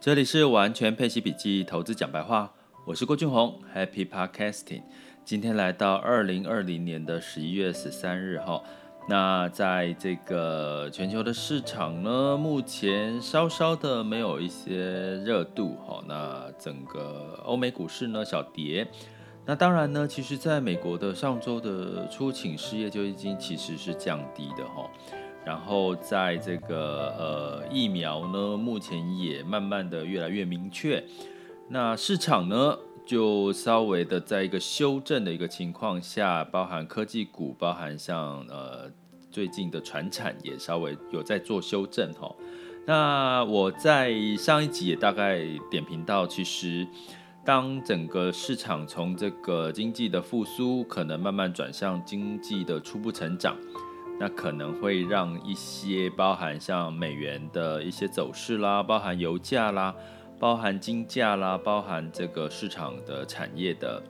这里是完全配息笔记投资讲白话，我是郭俊宏，Happy Podcasting。今天来到二零二零年的十一月十三日哈，那在这个全球的市场呢，目前稍稍的没有一些热度哈，那整个欧美股市呢小跌。那当然呢，其实在美国的上周的初请失业就已经其实是降低的哈。然后在这个呃疫苗呢，目前也慢慢的越来越明确。那市场呢，就稍微的在一个修正的一个情况下，包含科技股，包含像呃最近的传产也稍微有在做修正哈。那我在上一集也大概点评到，其实当整个市场从这个经济的复苏，可能慢慢转向经济的初步成长。那可能会让一些包含像美元的一些走势啦，包含油价啦，包含金价啦，包含这个市场的产业的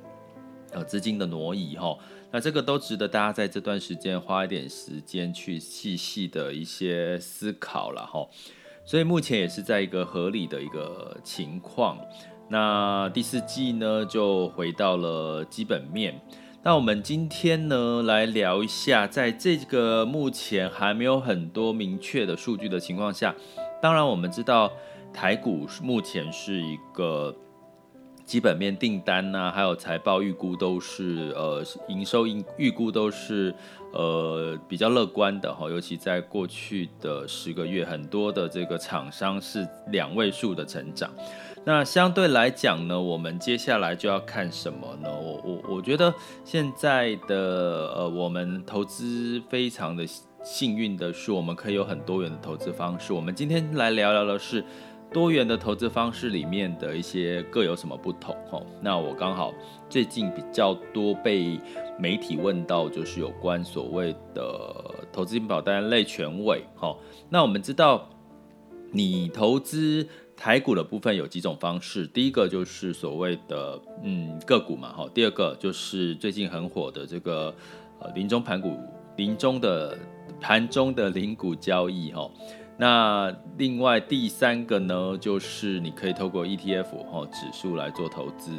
呃资金的挪移哈，那这个都值得大家在这段时间花一点时间去细细的一些思考了哈。所以目前也是在一个合理的一个情况。那第四季呢，就回到了基本面。那我们今天呢，来聊一下，在这个目前还没有很多明确的数据的情况下，当然我们知道台股目前是一个基本面订单呐、还有财报预估都是呃营收预预估都是呃比较乐观的哈，尤其在过去的十个月，很多的这个厂商是两位数的成长。那相对来讲呢，我们接下来就要看什么呢？我我我觉得现在的呃，我们投资非常的幸运的是，我们可以有很多元的投资方式。我们今天来聊聊的是多元的投资方式里面的一些各有什么不同哦。那我刚好最近比较多被媒体问到，就是有关所谓的投资金保单类权位。哈，那我们知道你投资。台股的部分有几种方式，第一个就是所谓的嗯个股嘛，哈，第二个就是最近很火的这个呃临终盘股，临终的盘中的零股交易，哈，那另外第三个呢，就是你可以透过 ETF 哈指数来做投资。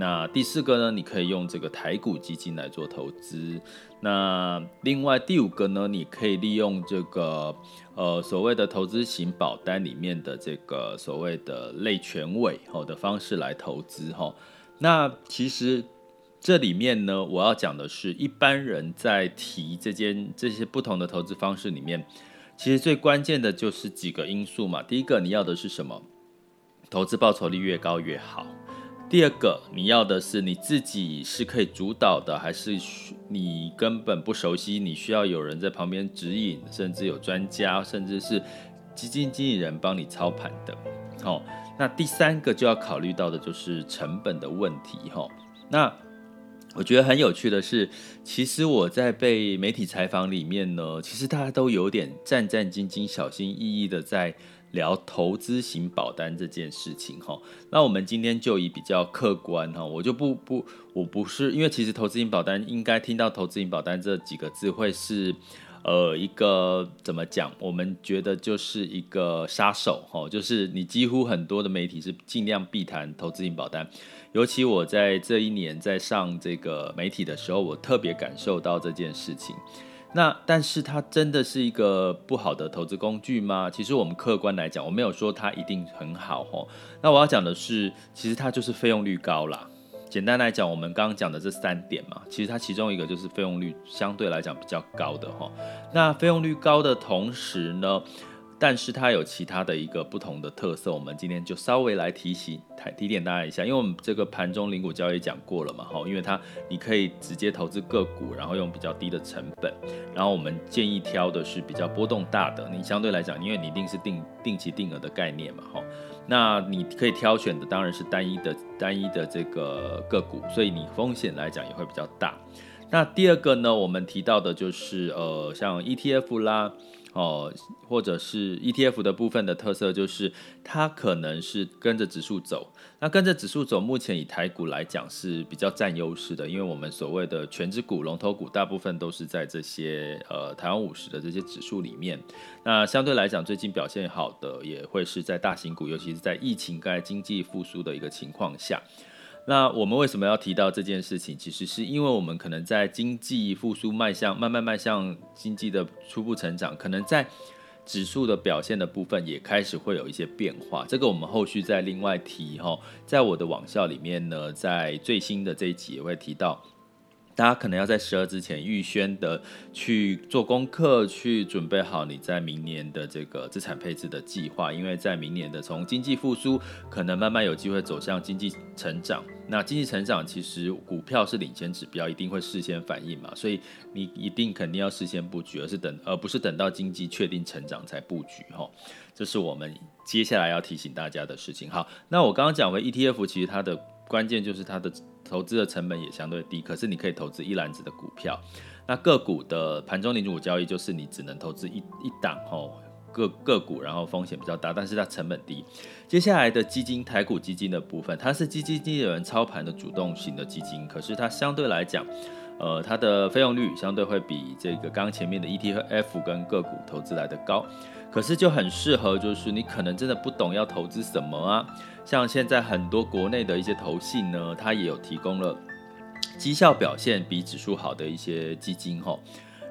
那第四个呢，你可以用这个台股基金来做投资。那另外第五个呢，你可以利用这个呃所谓的投资型保单里面的这个所谓的类权委吼的方式来投资哈。那其实这里面呢，我要讲的是一般人在提这间这些不同的投资方式里面，其实最关键的就是几个因素嘛。第一个你要的是什么？投资报酬率越高越好。第二个，你要的是你自己是可以主导的，还是你根本不熟悉？你需要有人在旁边指引，甚至有专家，甚至是基金经理人帮你操盘的。好，那第三个就要考虑到的就是成本的问题。哈，那我觉得很有趣的是，其实我在被媒体采访里面呢，其实大家都有点战战兢兢、小心翼翼的在。聊投资型保单这件事情哈，那我们今天就以比较客观哈，我就不不，我不是因为其实投资型保单应该听到投资型保单这几个字会是呃一个怎么讲？我们觉得就是一个杀手哈，就是你几乎很多的媒体是尽量避谈投资型保单，尤其我在这一年在上这个媒体的时候，我特别感受到这件事情。那但是它真的是一个不好的投资工具吗？其实我们客观来讲，我没有说它一定很好哦。那我要讲的是，其实它就是费用率高啦。简单来讲，我们刚刚讲的这三点嘛，其实它其中一个就是费用率相对来讲比较高的哈。那费用率高的同时呢，但是它有其他的一个不同的特色，我们今天就稍微来提醒、提提点大家一下。因为我们这个盘中零股交易讲过了嘛，哈，因为它你可以直接投资个股，然后用比较低的成本，然后我们建议挑的是比较波动大的。你相对来讲，因为你一定是定定期定额的概念嘛，哈，那你可以挑选的当然是单一的单一的这个个股，所以你风险来讲也会比较大。那第二个呢，我们提到的就是呃，像 ETF 啦。哦，或者是 ETF 的部分的特色，就是它可能是跟着指数走。那跟着指数走，目前以台股来讲是比较占优势的，因为我们所谓的权值股、龙头股，大部分都是在这些呃台湾五十的这些指数里面。那相对来讲，最近表现好的也会是在大型股，尤其是在疫情、该经济复苏的一个情况下。那我们为什么要提到这件事情？其实是因为我们可能在经济复苏迈向慢慢迈向经济的初步成长，可能在指数的表现的部分也开始会有一些变化。这个我们后续再另外提哈，在我的网校里面呢，在最新的这一集也会提到。大家可能要在十二之前预先的去做功课，去准备好你在明年的这个资产配置的计划，因为在明年的从经济复苏，可能慢慢有机会走向经济成长。那经济成长其实股票是领先指标，一定会事先反应嘛，所以你一定肯定要事先布局，而是等而不是等到经济确定成长才布局哈。这是我们接下来要提醒大家的事情。好，那我刚刚讲回 ETF，其实它的关键就是它的。投资的成本也相对低，可是你可以投资一篮子的股票。那个股的盘中零股交易就是你只能投资一一档哦，个个股，然后风险比较大，但是它成本低。接下来的基金，台股基金的部分，它是基金经理人操盘的主动型的基金，可是它相对来讲，呃，它的费用率相对会比这个刚刚前面的 ETF 跟个股投资来的高。可是就很适合，就是你可能真的不懂要投资什么啊。像现在很多国内的一些投信呢，它也有提供了绩效表现比指数好的一些基金吼。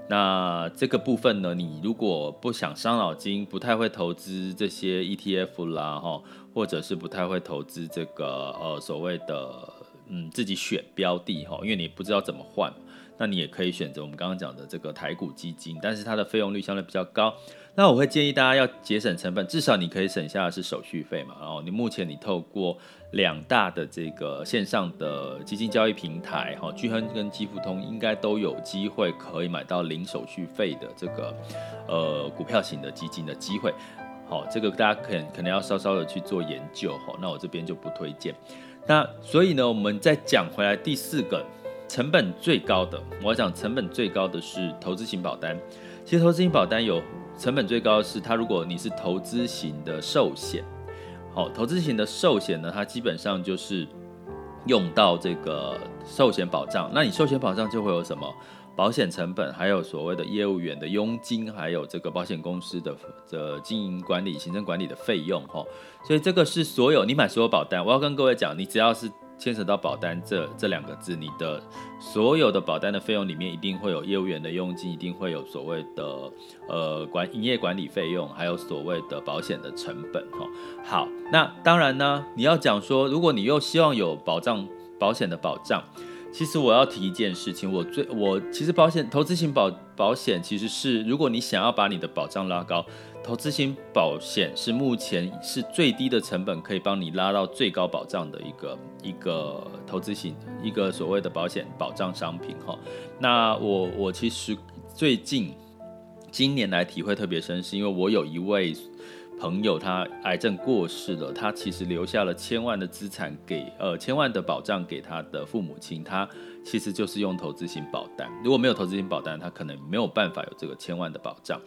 那这个部分呢，你如果不想伤脑筋，不太会投资这些 ETF 啦哈，或者是不太会投资这个呃所谓的嗯自己选标的哈，因为你不知道怎么换，那你也可以选择我们刚刚讲的这个台股基金，但是它的费用率相对比较高。那我会建议大家要节省成本，至少你可以省下的是手续费嘛。然后你目前你透过两大的这个线上的基金交易平台，哈，聚亨跟基富通应该都有机会可以买到零手续费的这个呃股票型的基金的机会。好，这个大家可能可能要稍稍的去做研究哈。那我这边就不推荐。那所以呢，我们再讲回来第四个成本最高的，我要讲成本最高的是投资型保单。其实投资型保单有。成本最高的是它，如果你是投资型的寿险，好，投资型的寿险呢，它基本上就是用到这个寿险保障。那你寿险保障就会有什么保险成本，还有所谓的业务员的佣金，还有这个保险公司的的经营管理、行政管理的费用，哈。所以这个是所有你买所有保单，我要跟各位讲，你只要是。牵扯到保单这这两个字，你的所有的保单的费用里面一定会有业务员的佣金，一定会有所谓的呃管营业管理费用，还有所谓的保险的成本哈。好，那当然呢，你要讲说，如果你又希望有保障保险的保障，其实我要提一件事情，我最我其实保险投资型保保险其实是，如果你想要把你的保障拉高。投资型保险是目前是最低的成本，可以帮你拉到最高保障的一个一个投资型一个所谓的保险保障商品哈。那我我其实最近今年来体会特别深，是因为我有一位朋友他癌症过世了，他其实留下了千万的资产给呃千万的保障给他的父母亲，他其实就是用投资型保单，如果没有投资型保单，他可能没有办法有这个千万的保障。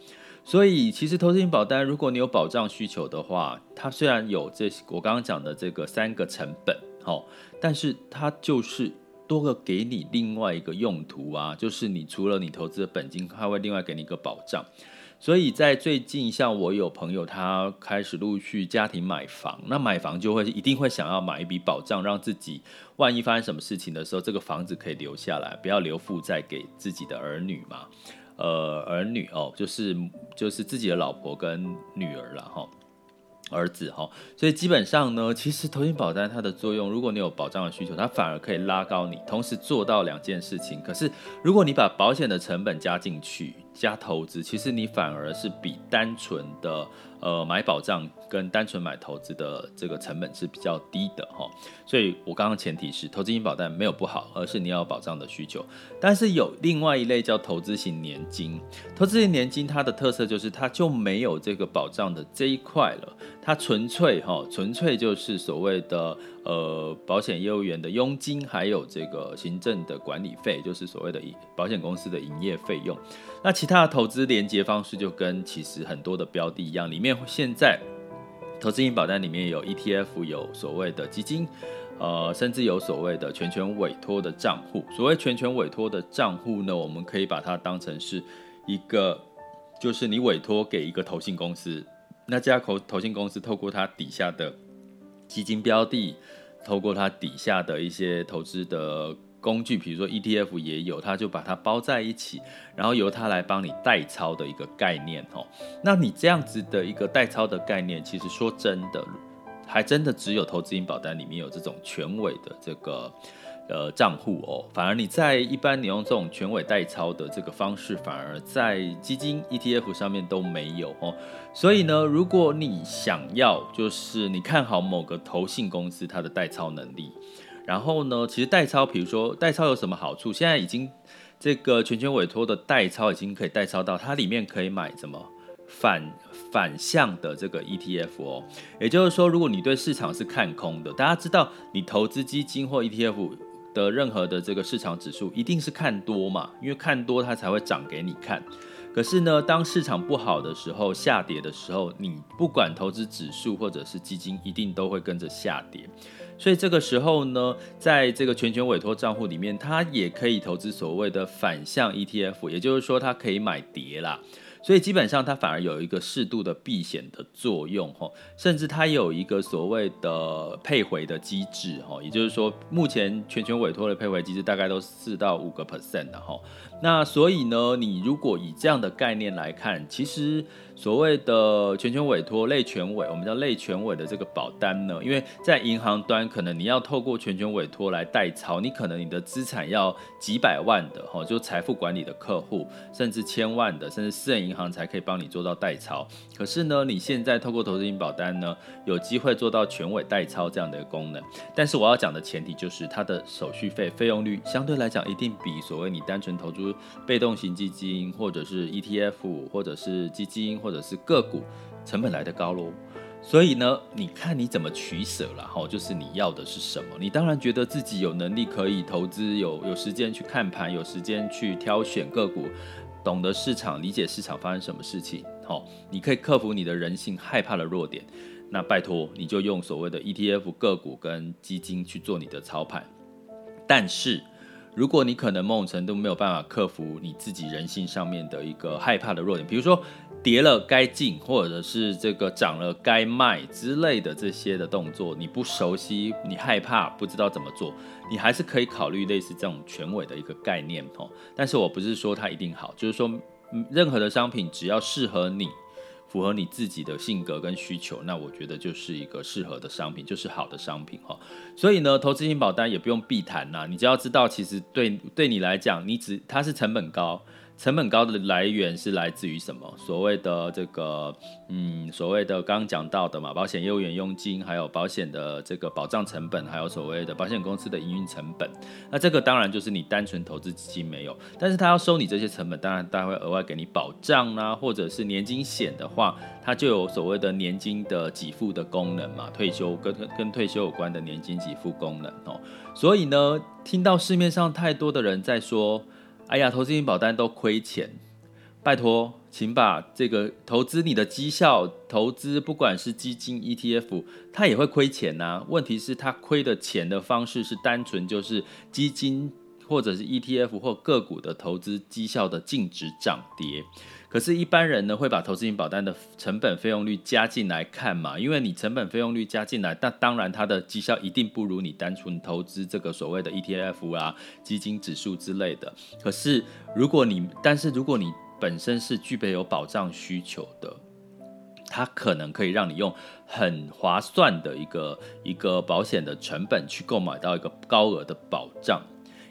所以，其实投资型保单，如果你有保障需求的话，它虽然有这我刚刚讲的这个三个成本，好，但是它就是多个给你另外一个用途啊，就是你除了你投资的本金，它会另外给你一个保障。所以在最近，像我有朋友，他开始陆续家庭买房，那买房就会一定会想要买一笔保障，让自己万一发生什么事情的时候，这个房子可以留下来，不要留负债给自己的儿女嘛。呃，儿女哦，就是就是自己的老婆跟女儿了哈，儿子哈，所以基本上呢，其实投资保单它的作用，如果你有保障的需求，它反而可以拉高你，同时做到两件事情。可是如果你把保险的成本加进去，加投资，其实你反而是比单纯的呃买保障跟单纯买投资的这个成本是比较低的哈。所以我刚刚前提是投资型保单没有不好，而是你要有保障的需求。但是有另外一类叫投资型年金，投资型年金它的特色就是它就没有这个保障的这一块了。它纯粹哈，纯粹就是所谓的呃保险业务员的佣金，还有这个行政的管理费，就是所谓的保险公司的营业费用。那其他的投资连接方式就跟其实很多的标的一样，里面现在投资型保单里面有 ETF，有所谓的基金。呃，甚至有所谓的全权委托的账户。所谓全权委托的账户呢，我们可以把它当成是一个，就是你委托给一个投信公司，那这家投投信公司透过它底下的基金标的，透过它底下的一些投资的工具，比如说 ETF 也有，它就把它包在一起，然后由它来帮你代操的一个概念哦。那你这样子的一个代操的概念，其实说真的。还真的只有投资型保单里面有这种全委的这个呃账户哦，反而你在一般你用这种全委代操的这个方式，反而在基金 ETF 上面都没有哦。所以呢，如果你想要就是你看好某个投信公司它的代操能力，然后呢，其实代操，比如说代操有什么好处？现在已经这个全权委托的代操已经可以代操到它里面可以买什么反。反向的这个 ETF 哦，也就是说，如果你对市场是看空的，大家知道，你投资基金或 ETF 的任何的这个市场指数一定是看多嘛，因为看多它才会涨给你看。可是呢，当市场不好的时候，下跌的时候，你不管投资指数或者是基金，一定都会跟着下跌。所以这个时候呢，在这个全权委托账户里面，它也可以投资所谓的反向 ETF，也就是说，它可以买跌啦。所以基本上它反而有一个适度的避险的作用，哦，甚至它有一个所谓的配回的机制，哦，也就是说，目前全权委托的配回机制大概都四到五个 percent 的，哈。那所以呢，你如果以这样的概念来看，其实所谓的全权委托类全委，我们叫类全委的这个保单呢，因为在银行端可能你要透过全权委托来代操，你可能你的资产要几百万的，哈，就财富管理的客户，甚至千万的，甚至私人银行才可以帮你做到代操。可是呢，你现在透过投资型保单呢，有机会做到全委代操这样的一个功能。但是我要讲的前提就是它的手续费费用率相对来讲一定比所谓你单纯投资。被动型基金，或者是 ETF，或者是基金，或者是个股，成本来得高喽。所以呢，你看你怎么取舍了哈，就是你要的是什么？你当然觉得自己有能力可以投资，有有时间去看盘，有时间去挑选个股，懂得市场，理解市场发生什么事情。好，你可以克服你的人性害怕的弱点。那拜托，你就用所谓的 ETF 个股跟基金去做你的操盘。但是。如果你可能某种程度没有办法克服你自己人性上面的一个害怕的弱点，比如说跌了该进，或者是这个涨了该卖之类的这些的动作，你不熟悉，你害怕，不知道怎么做，你还是可以考虑类似这种权委的一个概念哦。但是我不是说它一定好，就是说任何的商品只要适合你。符合你自己的性格跟需求，那我觉得就是一个适合的商品，就是好的商品哈。所以呢，投资型保单也不用避谈呐，你只要知道，其实对对你来讲，你只它是成本高。成本高的来源是来自于什么？所谓的这个，嗯，所谓的刚刚讲到的嘛，保险业务员佣金，还有保险的这个保障成本，还有所谓的保险公司的营运成本。那这个当然就是你单纯投资基金没有，但是他要收你这些成本，当然他会额外给你保障啦，或者是年金险的话，它就有所谓的年金的给付的功能嘛，退休跟跟退休有关的年金给付功能哦。所以呢，听到市面上太多的人在说。哎呀，投资型保单都亏钱，拜托，请把这个投资你的绩效，投资不管是基金、ETF，它也会亏钱呐、啊。问题是它亏的钱的方式是单纯就是基金或者是 ETF 或个股的投资绩效的净值涨跌。可是，一般人呢会把投资型保单的成本费用率加进来看嘛？因为你成本费用率加进来，那当然它的绩效一定不如你单纯投资这个所谓的 ETF 啊、基金指数之类的。可是，如果你，但是如果你本身是具备有保障需求的，它可能可以让你用很划算的一个一个保险的成本去购买到一个高额的保障。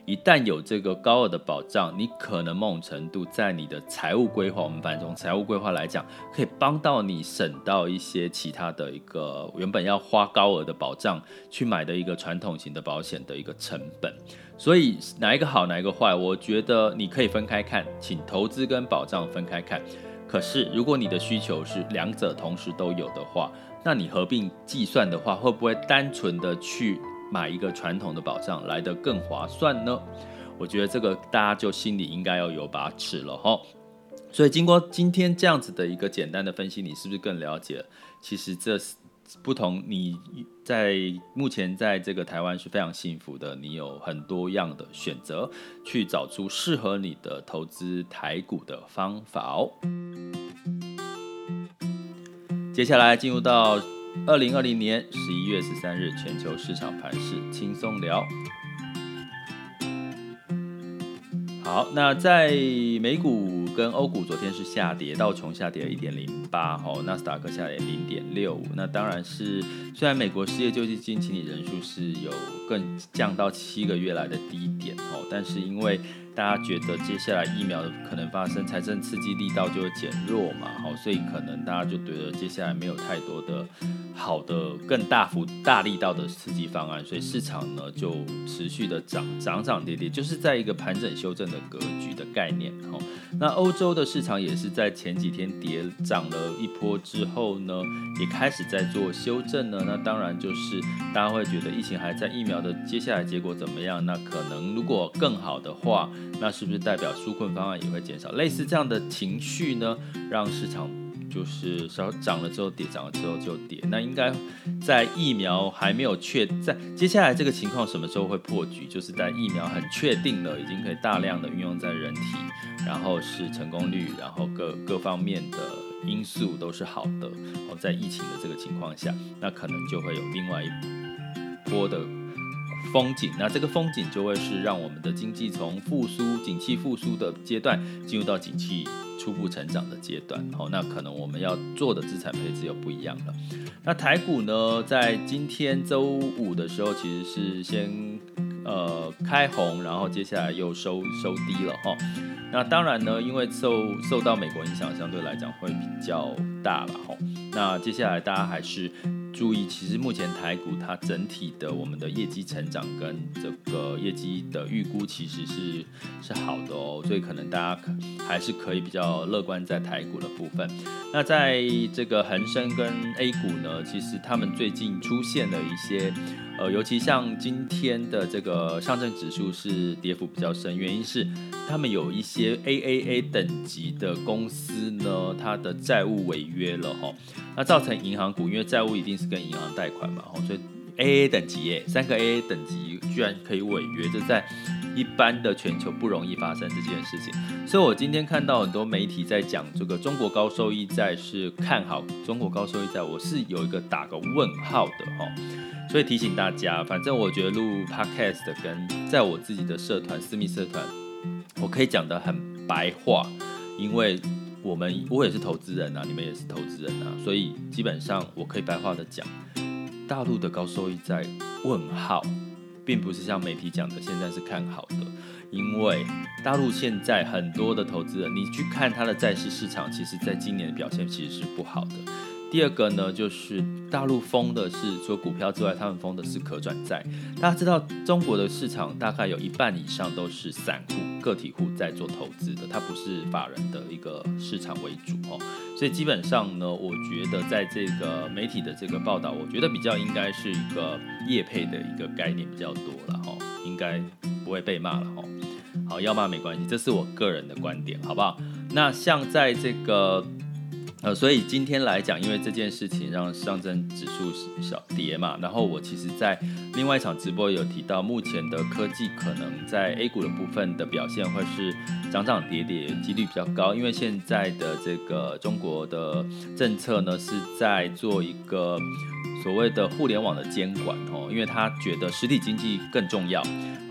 一旦有这个高额的保障，你可能某种程度在你的财务规划，我们反正从财务规划来讲，可以帮到你省到一些其他的一个原本要花高额的保障去买的一个传统型的保险的一个成本。所以哪一个好，哪一个坏，我觉得你可以分开看，请投资跟保障分开看。可是如果你的需求是两者同时都有的话，那你合并计算的话，会不会单纯的去买一个传统的保障来得更划算呢？我觉得这个大家就心里应该要有把尺了哈。所以经过今天这样子的一个简单的分析，你是不是更了解？其实这是不同，你在目前在这个台湾是非常幸福的，你有很多样的选择，去找出适合你的投资台股的方法哦。接下来进入到二零二零年十一月十三日全球市场盘势轻松聊。好，那在美股跟欧股昨天是下跌，道琼下跌了一点零八，哦，纳斯达克下跌零点六五。那当然是，虽然美国失业救济金请理人数是有更降到七个月来的低点，哦，但是因为大家觉得接下来疫苗可能发生财政刺激力道就会减弱嘛，好，所以可能大家就觉得接下来没有太多的好的更大幅大力道的刺激方案，所以市场呢就持续的涨涨涨跌跌，就是在一个盘整修正的格局的概念，好。那欧洲的市场也是在前几天跌涨了一波之后呢，也开始在做修正呢。那当然就是大家会觉得疫情还在，疫苗的接下来结果怎么样？那可能如果更好的话。那是不是代表纾困方案也会减少？类似这样的情绪呢，让市场就是稍涨了之后跌，涨了之后就跌。那应该在疫苗还没有确在接下来这个情况什么时候会破局？就是在疫苗很确定了，已经可以大量的运用在人体，然后是成功率，然后各各方面的因素都是好的。哦，在疫情的这个情况下，那可能就会有另外一波的。风景，那这个风景就会是让我们的经济从复苏、景气复苏的阶段进入到景气初步成长的阶段。好，那可能我们要做的资产配置又不一样了。那台股呢，在今天周五的时候，其实是先呃开红，然后接下来又收收低了哈。那当然呢，因为受受到美国影响，相对来讲会比较大了哈。那接下来大家还是。注意，其实目前台股它整体的我们的业绩成长跟这个业绩的预估其实是是好的哦，所以可能大家可还是可以比较乐观在台股的部分。那在这个恒生跟 A 股呢，其实他们最近出现了一些。呃，尤其像今天的这个上证指数是跌幅比较深，原因是他们有一些 AAA 等级的公司呢，它的债务违约了哈，那造成银行股，因为债务一定是跟银行贷款嘛，所以 AA 等级耶，三个 AA 等级居然可以违约，这在一般的全球不容易发生这件事情。所以我今天看到很多媒体在讲这个中国高收益债是看好中国高收益债，我是有一个打个问号的哈。所以提醒大家，反正我觉得录 podcast 跟在我自己的社团私密社团，我可以讲得很白话，因为我们我也是投资人啊，你们也是投资人啊，所以基本上我可以白话的讲，大陆的高收益在问号，并不是像媒体讲的现在是看好的，因为大陆现在很多的投资人，你去看它的债市市场，其实在今年的表现其实是不好的。第二个呢，就是大陆封的是除了股票之外，他们封的是可转债。大家知道，中国的市场大概有一半以上都是散户、个体户在做投资的，它不是法人的一个市场为主哦。所以基本上呢，我觉得在这个媒体的这个报道，我觉得比较应该是一个业配的一个概念比较多了哈，应该不会被骂了哈。好，要骂没关系，这是我个人的观点，好不好？那像在这个。呃，所以今天来讲，因为这件事情让上证指数小跌嘛，然后我其实在另外一场直播有提到，目前的科技可能在 A 股的部分的表现会是涨涨跌跌，几率比较高，因为现在的这个中国的政策呢是在做一个所谓的互联网的监管哦，因为他觉得实体经济更重要。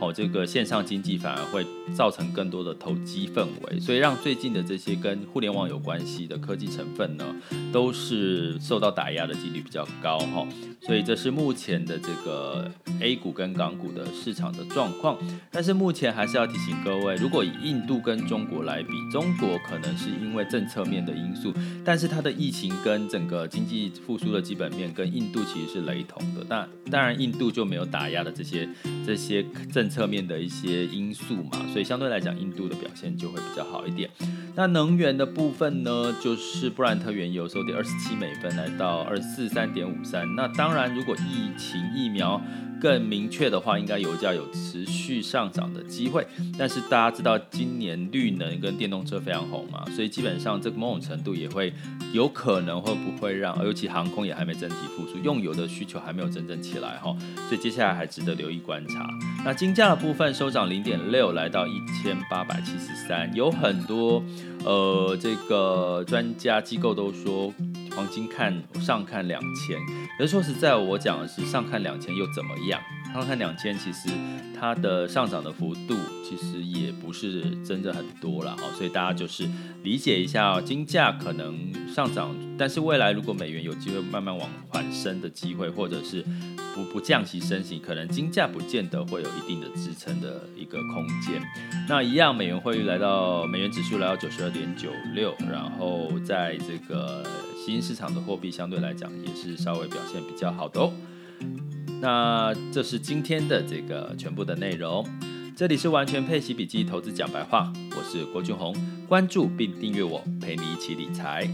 哦，这个线上经济反而会造成更多的投机氛围，所以让最近的这些跟互联网有关系的科技成分呢，都是受到打压的几率比较高哈。所以这是目前的这个 A 股跟港股的市场的状况。但是目前还是要提醒各位，如果以印度跟中国来比，中国可能是因为政策面的因素，但是它的疫情跟整个经济复苏的基本面跟印印度其实是雷同的。但当然，印度就没有打压的这些这些政。策面的一些因素嘛，所以相对来讲，印度的表现就会比较好一点。那能源的部分呢，就是布兰特原油收跌二十七美分，来到二四三点五三。那当然，如果疫情疫苗更明确的话，应该油价有持续上涨的机会。但是大家知道，今年绿能跟电动车非常红嘛，所以基本上这个某种程度也会有可能会不会让，尤其航空也还没整体复用油的需求还没有真正起来哈，所以接下来还值得留意观察。那金价的部分收涨零点六，来到一千八百七十三，有很多呃这个专家机构都说。黄金看上看两千，可是说实在，我讲的是上看两千又怎么样？上看两千，其实它的上涨的幅度其实也不是真的很多了哈，所以大家就是理解一下，金价可能上涨，但是未来如果美元有机会慢慢往缓升的机会，或者是不不降息升息，可能金价不见得会有一定的支撑的一个空间。那一样，美元汇率来到美元指数来到九十二点九六，然后在这个。新兴市场的货币相对来讲也是稍微表现比较好的哦。那这是今天的这个全部的内容。这里是完全配息笔记投资讲白话，我是郭俊宏，关注并订阅我，陪你一起理财。